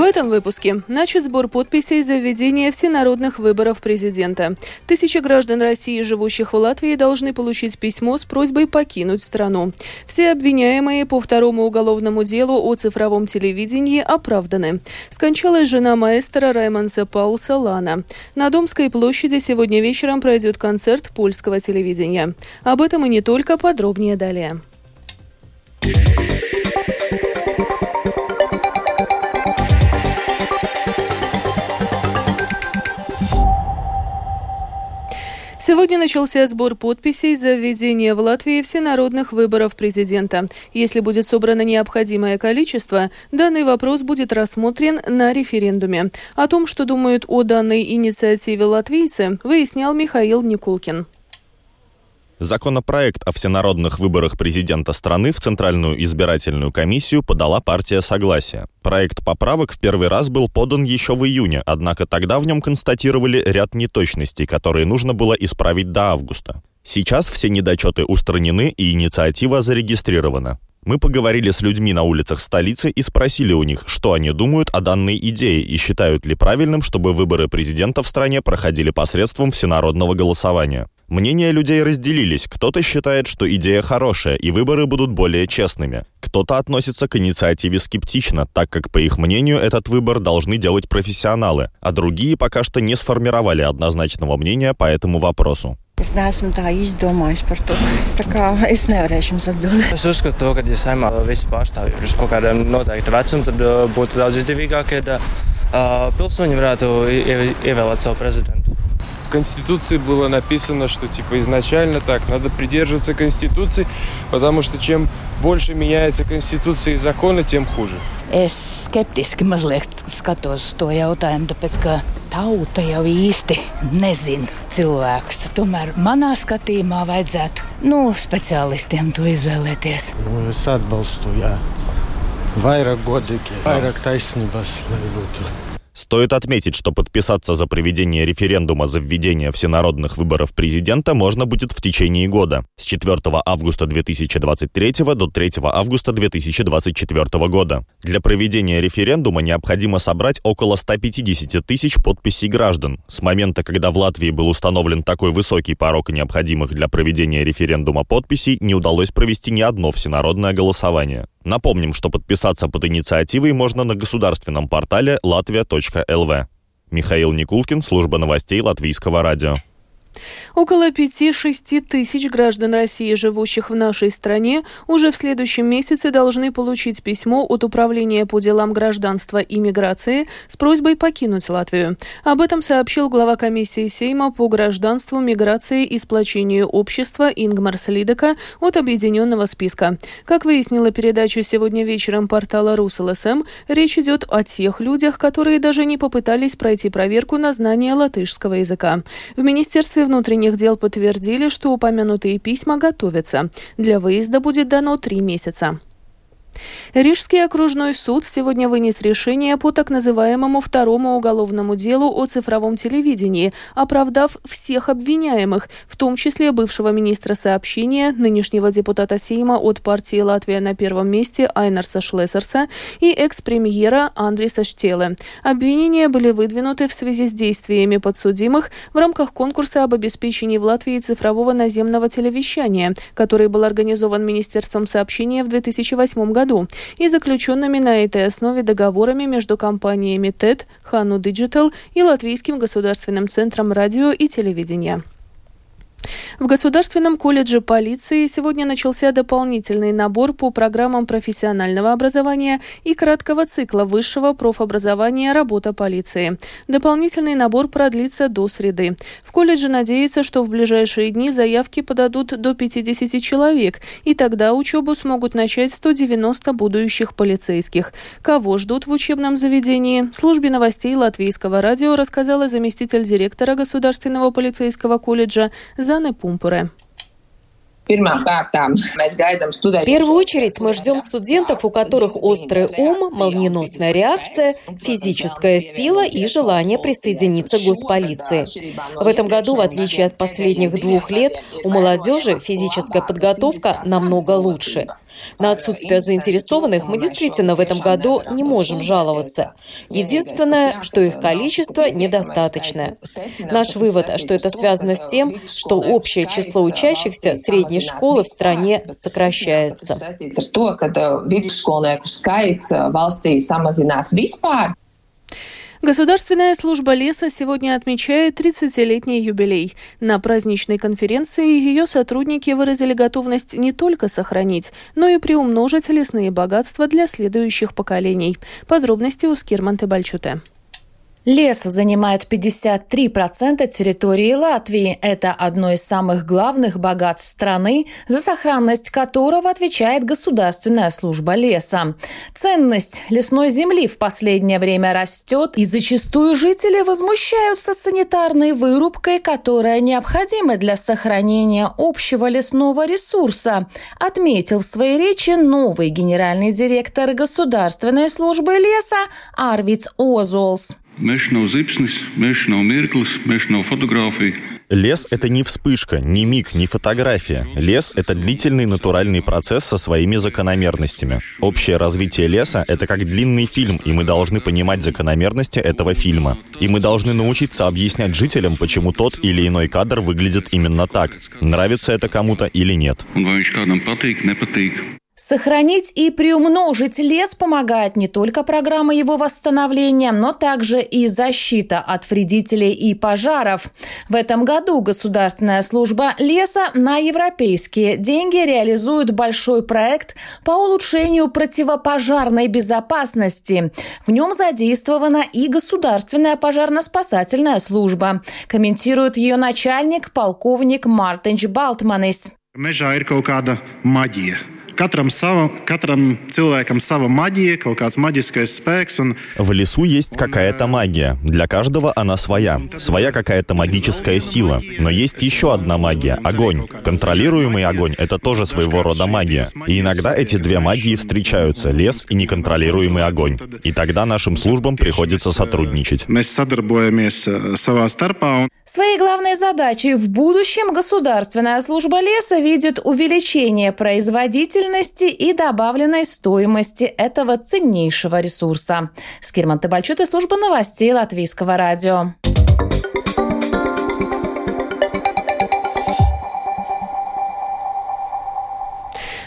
В этом выпуске начат сбор подписей за введение всенародных выборов президента. Тысячи граждан России, живущих в Латвии, должны получить письмо с просьбой покинуть страну. Все обвиняемые по второму уголовному делу о цифровом телевидении оправданы. Скончалась жена маэстро Раймонса Паулса Лана. На Домской площади сегодня вечером пройдет концерт польского телевидения. Об этом и не только, подробнее далее. Сегодня начался сбор подписей за введение в Латвии всенародных выборов президента. Если будет собрано необходимое количество, данный вопрос будет рассмотрен на референдуме. О том, что думают о данной инициативе латвийцы, выяснял Михаил Никулкин. Законопроект о всенародных выборах президента страны в Центральную избирательную комиссию подала партия Согласия. Проект поправок в первый раз был подан еще в июне, однако тогда в нем констатировали ряд неточностей, которые нужно было исправить до августа. Сейчас все недочеты устранены и инициатива зарегистрирована. Мы поговорили с людьми на улицах столицы и спросили у них, что они думают о данной идее и считают ли правильным, чтобы выборы президента в стране проходили посредством всенародного голосования. Мнения людей разделились. Кто-то считает, что идея хорошая, и выборы будут более честными. Кто-то относится к инициативе скептично, так как, по их мнению, этот выбор должны делать профессионалы, а другие пока что не сформировали однозначного мнения по этому вопросу. Es neesmu tā izdomājis par to. Tā kā es nevarēšu jums atbildēt. Es uzskatu, to, ka, ja saimā visi pārstāvji ir uz kaut kādiem noteikta vecuma, tad būtu daudz izdevīgāk, ja uh, pilsoņi varētu ievēlēt savu prezidentu. Конституции было написано, что типа изначально так, надо придерживаться Конституции, потому что чем больше меняется Конституция и законы, тем хуже. Es skeptiski mazliet skatos uz to jautājumu, tāpēc ka tauta jau īsti nezina cilvēkus. Tomēr manā skatījumā vajadzētu nu, speciālistiem to izvēlēties. Nu, es atbalstu, jā. Vairāk godīgi, vairāk taisnības, lai būtu. Стоит отметить, что подписаться за проведение референдума за введение всенародных выборов президента можно будет в течение года с 4 августа 2023 до 3 августа 2024 года. Для проведения референдума необходимо собрать около 150 тысяч подписей граждан. С момента, когда в Латвии был установлен такой высокий порог необходимых для проведения референдума подписей, не удалось провести ни одно всенародное голосование. Напомним, что подписаться под инициативой можно на государственном портале latvia.lv. Михаил Никулкин, служба новостей Латвийского радио. Около 5-6 тысяч граждан России, живущих в нашей стране, уже в следующем месяце должны получить письмо от Управления по делам гражданства и миграции с просьбой покинуть Латвию. Об этом сообщил глава комиссии Сейма по гражданству, миграции и сплочению общества Ингмар Слидека от объединенного списка. Как выяснила передача сегодня вечером портала РусЛСМ, речь идет о тех людях, которые даже не попытались пройти проверку на знание латышского языка. В Министерстве внутренних дел подтвердили, что упомянутые письма готовятся. Для выезда будет дано три месяца. Рижский окружной суд сегодня вынес решение по так называемому второму уголовному делу о цифровом телевидении, оправдав всех обвиняемых, в том числе бывшего министра сообщения, нынешнего депутата Сейма от партии «Латвия на первом месте» Айнарса Шлессерса и экс-премьера Андриса Штеле. Обвинения были выдвинуты в связи с действиями подсудимых в рамках конкурса об обеспечении в Латвии цифрового наземного телевещания, который был организован Министерством сообщения в 2008 году году и заключенными на этой основе договорами между компаниями ТЭД, Хану Digital и Латвийским государственным центром радио и телевидения. В Государственном колледже полиции сегодня начался дополнительный набор по программам профессионального образования и краткого цикла высшего профобразования «Работа полиции». Дополнительный набор продлится до среды. В колледже надеются, что в ближайшие дни заявки подадут до 50 человек, и тогда учебу смогут начать 190 будущих полицейских. Кого ждут в учебном заведении? Службе новостей Латвийского радио рассказала заместитель директора Государственного полицейского колледжа Заны Пумпуре. В первую очередь мы ждем студентов, у которых острый ум, молниеносная реакция, физическая сила и желание присоединиться к госполиции. В этом году, в отличие от последних двух лет, у молодежи физическая подготовка намного лучше. На отсутствие заинтересованных мы действительно в этом году не можем жаловаться. Единственное, что их количество недостаточное. Наш вывод, что это связано с тем, что общее число учащихся средней школы в стране сокращается. Государственная служба леса сегодня отмечает 30-летний юбилей. На праздничной конференции ее сотрудники выразили готовность не только сохранить, но и приумножить лесные богатства для следующих поколений. Подробности у Скирманты Бальчуте. Лес занимает 53% территории Латвии. Это одно из самых главных богатств страны, за сохранность которого отвечает Государственная служба леса. Ценность лесной земли в последнее время растет, и зачастую жители возмущаются санитарной вырубкой, которая необходима для сохранения общего лесного ресурса, отметил в своей речи новый генеральный директор Государственной службы леса Арвиц Озолс. Mežs nav zipsnis, mežs nav mirklis, mežs nav фотографий. Лес — это не вспышка, не миг, не фотография. Лес — это длительный натуральный процесс со своими закономерностями. Общее развитие леса — это как длинный фильм, и мы должны понимать закономерности этого фильма. И мы должны научиться объяснять жителям, почему тот или иной кадр выглядит именно так. Нравится это кому-то или нет. Сохранить и приумножить лес помогает не только программа его восстановления, но также и защита от вредителей и пожаров. В этом году Государственная служба леса на европейские деньги реализует большой проект по улучшению противопожарной безопасности. В нем задействована и Государственная пожарно-спасательная служба, комментирует ее начальник полковник Мартинч Балтманис. Mežā ir. Katram, sava, katram cilvēkam sava maģija, kaut kāds maģiskais spēks. Un... В лесу есть какая-то магия. Для каждого она своя. Своя какая-то магическая сила. Но есть еще одна магия — огонь. Контролируемый огонь — это тоже своего рода магия. И иногда эти две магии встречаются — лес и неконтролируемый огонь. И тогда нашим службам приходится сотрудничать. Своей главной задачей в будущем государственная служба леса видит увеличение производительности и добавленной стоимости этого ценнейшего ресурса. Скирман Табальчут и служба новостей Латвийского радио.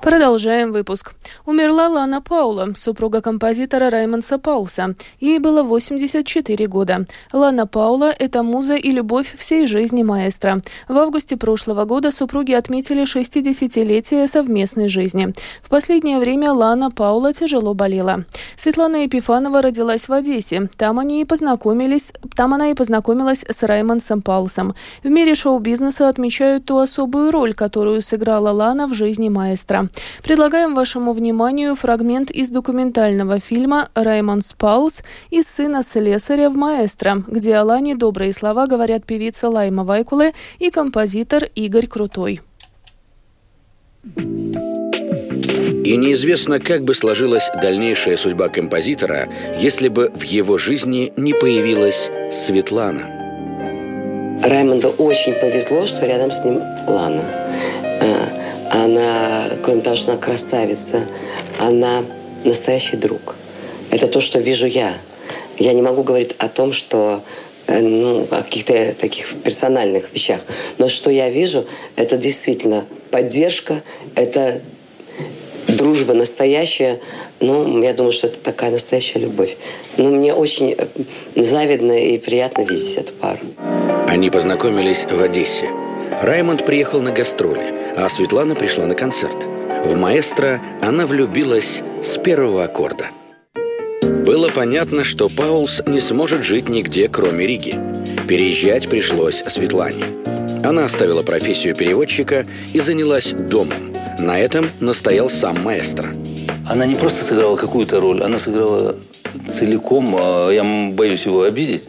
Продолжаем выпуск. Умерла Лана Паула, супруга композитора Раймонса Паулса. Ей было 84 года. Лана Паула – это муза и любовь всей жизни маэстро. В августе прошлого года супруги отметили 60-летие совместной жизни. В последнее время Лана Паула тяжело болела. Светлана Епифанова родилась в Одессе. Там они и познакомились, там она и познакомилась с Раймонсом Паулсом. В мире шоу-бизнеса отмечают ту особую роль, которую сыграла Лана в жизни маэстро. Предлагаем вашему вниманию фрагмент из документального фильма «Раймонд Спаулс» из сына слесаря в «Маэстро», где о Лане добрые слова говорят певица Лайма Вайкуле и композитор Игорь Крутой. И неизвестно, как бы сложилась дальнейшая судьба композитора, если бы в его жизни не появилась Светлана. Раймонду очень повезло, что рядом с ним Лана. Она, кроме того, что она красавица, она настоящий друг. Это то, что вижу я. Я не могу говорить о том, что э, ну, о каких-то таких персональных вещах. Но что я вижу, это действительно поддержка, это дружба настоящая. Ну, я думаю, что это такая настоящая любовь. Ну, мне очень э, завидно и приятно видеть эту пару. Они познакомились в Одессе. Раймонд приехал на гастроли, а Светлана пришла на концерт. В маэстро она влюбилась с первого аккорда. Было понятно, что Паулс не сможет жить нигде, кроме Риги. Переезжать пришлось Светлане. Она оставила профессию переводчика и занялась домом. На этом настоял сам маэстро. Она не просто сыграла какую-то роль, она сыграла целиком. А я боюсь его обидеть.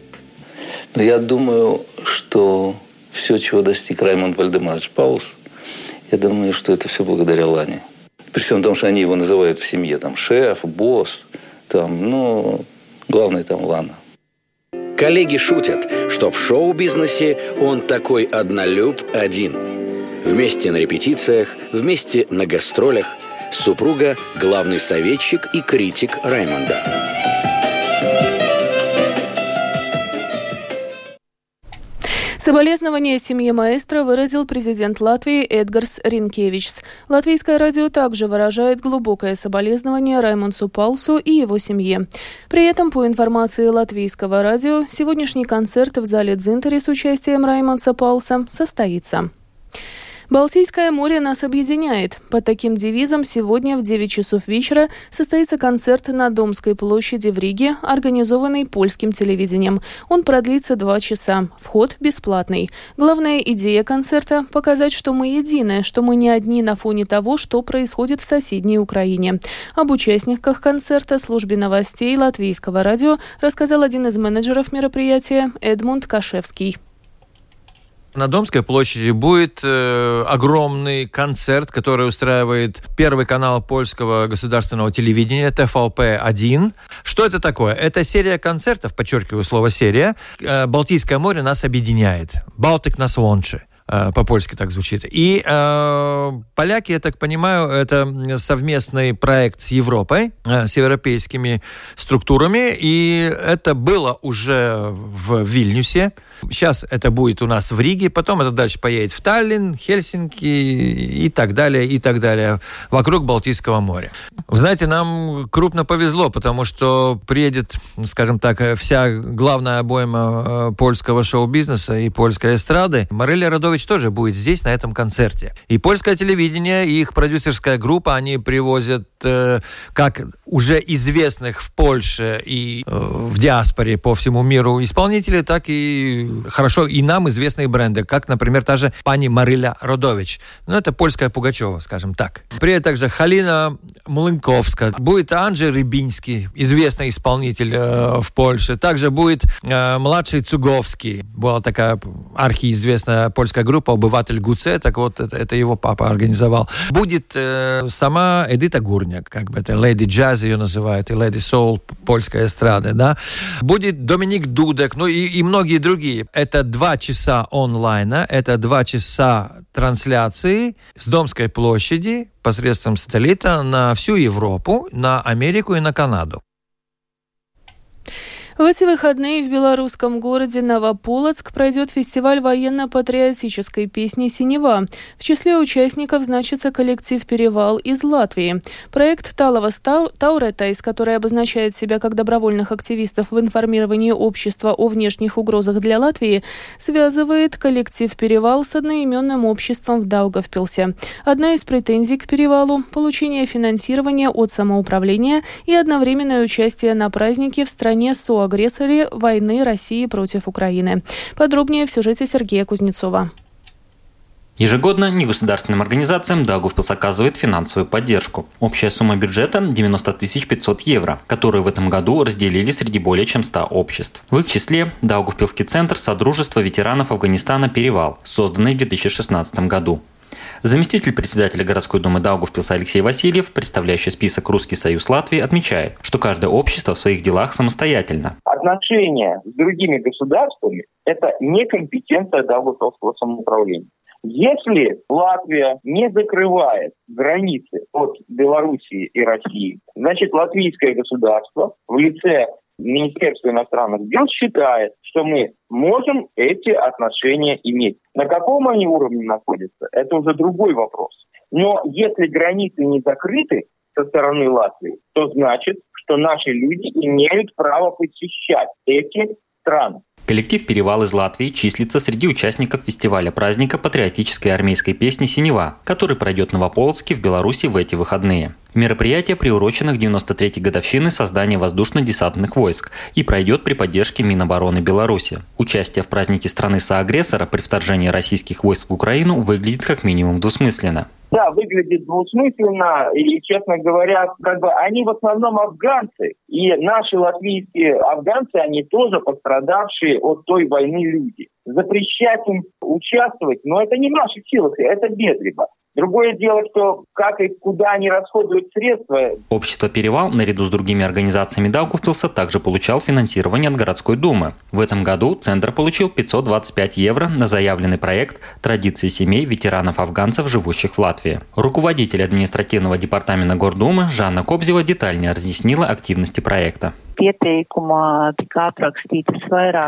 Но я думаю, что все, чего достиг Раймонд Вальдемарович Паулс, Я думаю, что это все благодаря Лане. При всем том, что они его называют в семье там шеф, босс, там, ну, главный там Лана. Коллеги шутят, что в шоу-бизнесе он такой однолюб один. Вместе на репетициях, вместе на гастролях. Супруга – главный советчик и критик Раймонда. Соболезнования семье маэстро выразил президент Латвии Эдгарс Ринкевичс. Латвийское радио также выражает глубокое соболезнование Раймонсу Паулсу и его семье. При этом, по информации латвийского радио, сегодняшний концерт в зале Дзинтери с участием Раймонса Паулса состоится. Балтийское море нас объединяет. Под таким девизом сегодня в 9 часов вечера состоится концерт на Домской площади в Риге, организованный польским телевидением. Он продлится два часа. Вход бесплатный. Главная идея концерта – показать, что мы едины, что мы не одни на фоне того, что происходит в соседней Украине. Об участниках концерта службе новостей Латвийского радио рассказал один из менеджеров мероприятия Эдмунд Кашевский. На Домской площади будет э, огромный концерт, который устраивает Первый канал польского государственного телевидения ТФЛП-1. Что это такое? Это серия концертов, подчеркиваю слово «серия». Э, Балтийское море нас объединяет. Балтик нас лонче э, по-польски так звучит. И э, поляки, я так понимаю, это совместный проект с Европой, э, с европейскими структурами, и это было уже в Вильнюсе. Сейчас это будет у нас в Риге, потом это дальше поедет в Таллин, Хельсинки и так далее, и так далее, вокруг Балтийского моря. Знаете, нам крупно повезло, потому что приедет, скажем так, вся главная обойма э, польского шоу-бизнеса и польской эстрады. Мариля Радович тоже будет здесь, на этом концерте. И польское телевидение, и их продюсерская группа, они привозят э, как уже известных в Польше и э, в диаспоре по всему миру исполнителей, так и хорошо и нам известные бренды, как, например, та же пани Мариля Родович. Ну, это польская Пугачева, скажем так. Приедет также Халина Млынковская. Будет Анджей Рыбинский, известный исполнитель э, в Польше. Также будет э, младший Цуговский. Была такая архиизвестная польская группа «Обыватель Гуце». Так вот, это, это его папа организовал. Будет э, сама Эдита Гурняк, как бы это Леди Джаз ее называют, и Леди Соул польская эстрада, да. Будет Доминик Дудек, ну и, и многие другие. Это два часа онлайна, это два часа трансляции с Домской площади посредством сателлита на всю Европу, на Америку и на Канаду. В эти выходные в белорусском городе Новополоцк пройдет фестиваль военно-патриотической песни «Синева». В числе участников значится коллектив «Перевал» из Латвии. Проект Талова Тауретайс, который обозначает себя как добровольных активистов в информировании общества о внешних угрозах для Латвии, связывает коллектив «Перевал» с одноименным обществом в Даугавпилсе. Одна из претензий к «Перевалу» – получение финансирования от самоуправления и одновременное участие на празднике в стране СОАГ агрессоре войны России против Украины. Подробнее в сюжете Сергея Кузнецова. Ежегодно негосударственным организациям Даугавпилс оказывает финансовую поддержку. Общая сумма бюджета – 90 500 евро, которые в этом году разделили среди более чем 100 обществ. В их числе Даугавпилский центр Содружества ветеранов Афганистана «Перевал», созданный в 2016 году. Заместитель председателя городской думы Даугавпилса Алексей Васильев, представляющий список «Русский союз Латвии», отмечает, что каждое общество в своих делах самостоятельно. Отношения с другими государствами – это не компетенция Даугавпилского самоуправления. Если Латвия не закрывает границы от Белоруссии и России, значит латвийское государство в лице Министерство иностранных дел считает, что мы можем эти отношения иметь. На каком они уровне находятся, это уже другой вопрос. Но если границы не закрыты со стороны Латвии, то значит, что наши люди имеют право посещать эти страны. Коллектив «Перевал» из Латвии числится среди участников фестиваля праздника патриотической армейской песни «Синева», который пройдет в Новополоцке в Беларуси в эти выходные. Мероприятие приурочено к 93-й годовщине создания воздушно-десантных войск и пройдет при поддержке Минобороны Беларуси. Участие в празднике страны-соагрессора при вторжении российских войск в Украину выглядит как минимум двусмысленно. Да, выглядит двусмысленно, и, честно говоря, как бы они в основном афганцы, и наши латвийские афганцы, они тоже пострадавшие от той войны люди. Запрещать им участвовать, но это не в наших силах, это безлибо. Другое дело, что как и куда они расходуют средства. Общество «Перевал» наряду с другими организациями Даугавпилса также получал финансирование от городской думы. В этом году центр получил 525 евро на заявленный проект «Традиции семей ветеранов-афганцев, живущих в Латвии». Руководитель административного департамента Гордумы Жанна Кобзева детальнее разъяснила активности проекта.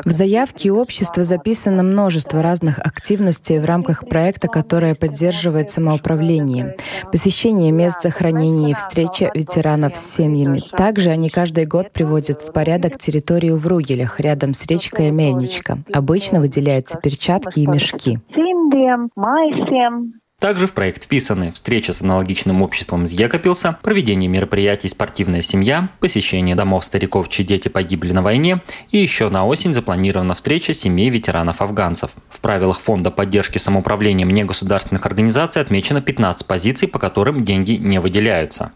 В заявке общества записано множество разных активностей в рамках проекта, которое поддерживает самоуправление. Посещение мест захоронения и встреча ветеранов с семьями. Также они каждый год приводят в порядок территорию в Ругелях, рядом с речкой Мельничка. Обычно выделяются перчатки и мешки. Также в проект вписаны встреча с аналогичным обществом из Екопилса, проведение мероприятий «Спортивная семья», посещение домов стариков, чьи дети погибли на войне, и еще на осень запланирована встреча семей ветеранов-афганцев. В правилах Фонда поддержки самоуправлением негосударственных организаций отмечено 15 позиций, по которым деньги не выделяются.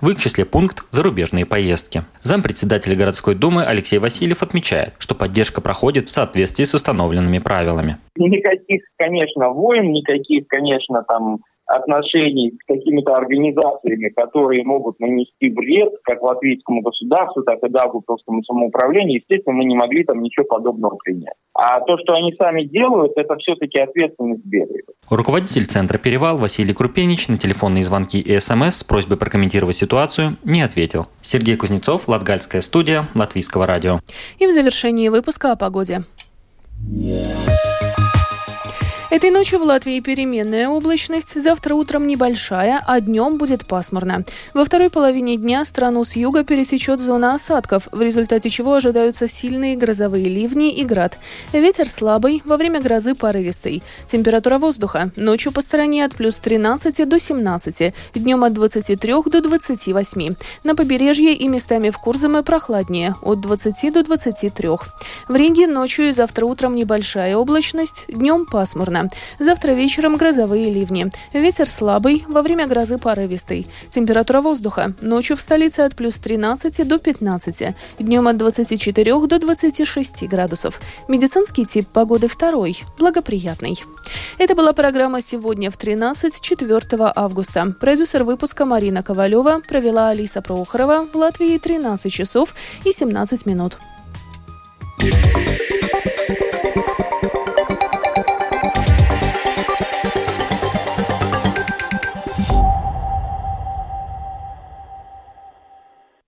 В их числе пункт «Зарубежные поездки». Зампредседателя городской думы Алексей Васильев отмечает, что поддержка проходит в соответствии с установленными правилами. Никаких, конечно, войн, никаких, конечно, там отношений с какими-то организациями, которые могут нанести вред как латвийскому государству, так и Даугавпилскому самоуправлению, естественно, мы не могли там ничего подобного принять. А то, что они сами делают, это все-таки ответственность Берия. Руководитель Центра «Перевал» Василий Крупенич на телефонные звонки и СМС с просьбой прокомментировать ситуацию не ответил. Сергей Кузнецов, Латгальская студия, Латвийского радио. И в завершении выпуска о погоде. Этой ночью в Латвии переменная облачность, завтра утром небольшая, а днем будет пасмурно. Во второй половине дня страну с юга пересечет зона осадков, в результате чего ожидаются сильные грозовые ливни и град. Ветер слабый, во время грозы порывистый. Температура воздуха ночью по стороне от плюс 13 до 17, днем от 23 до 28. На побережье и местами в Курзаме прохладнее, от 20 до 23. В Риге ночью и завтра утром небольшая облачность, днем пасмурно. Завтра вечером грозовые ливни. Ветер слабый, во время грозы порывистый. Температура воздуха. Ночью в столице от плюс 13 до 15. Днем от 24 до 26 градусов. Медицинский тип погоды второй. Благоприятный. Это была программа «Сегодня в 13» 4 августа. Продюсер выпуска Марина Ковалева провела Алиса Прохорова. В Латвии 13 часов и 17 минут. Yeah.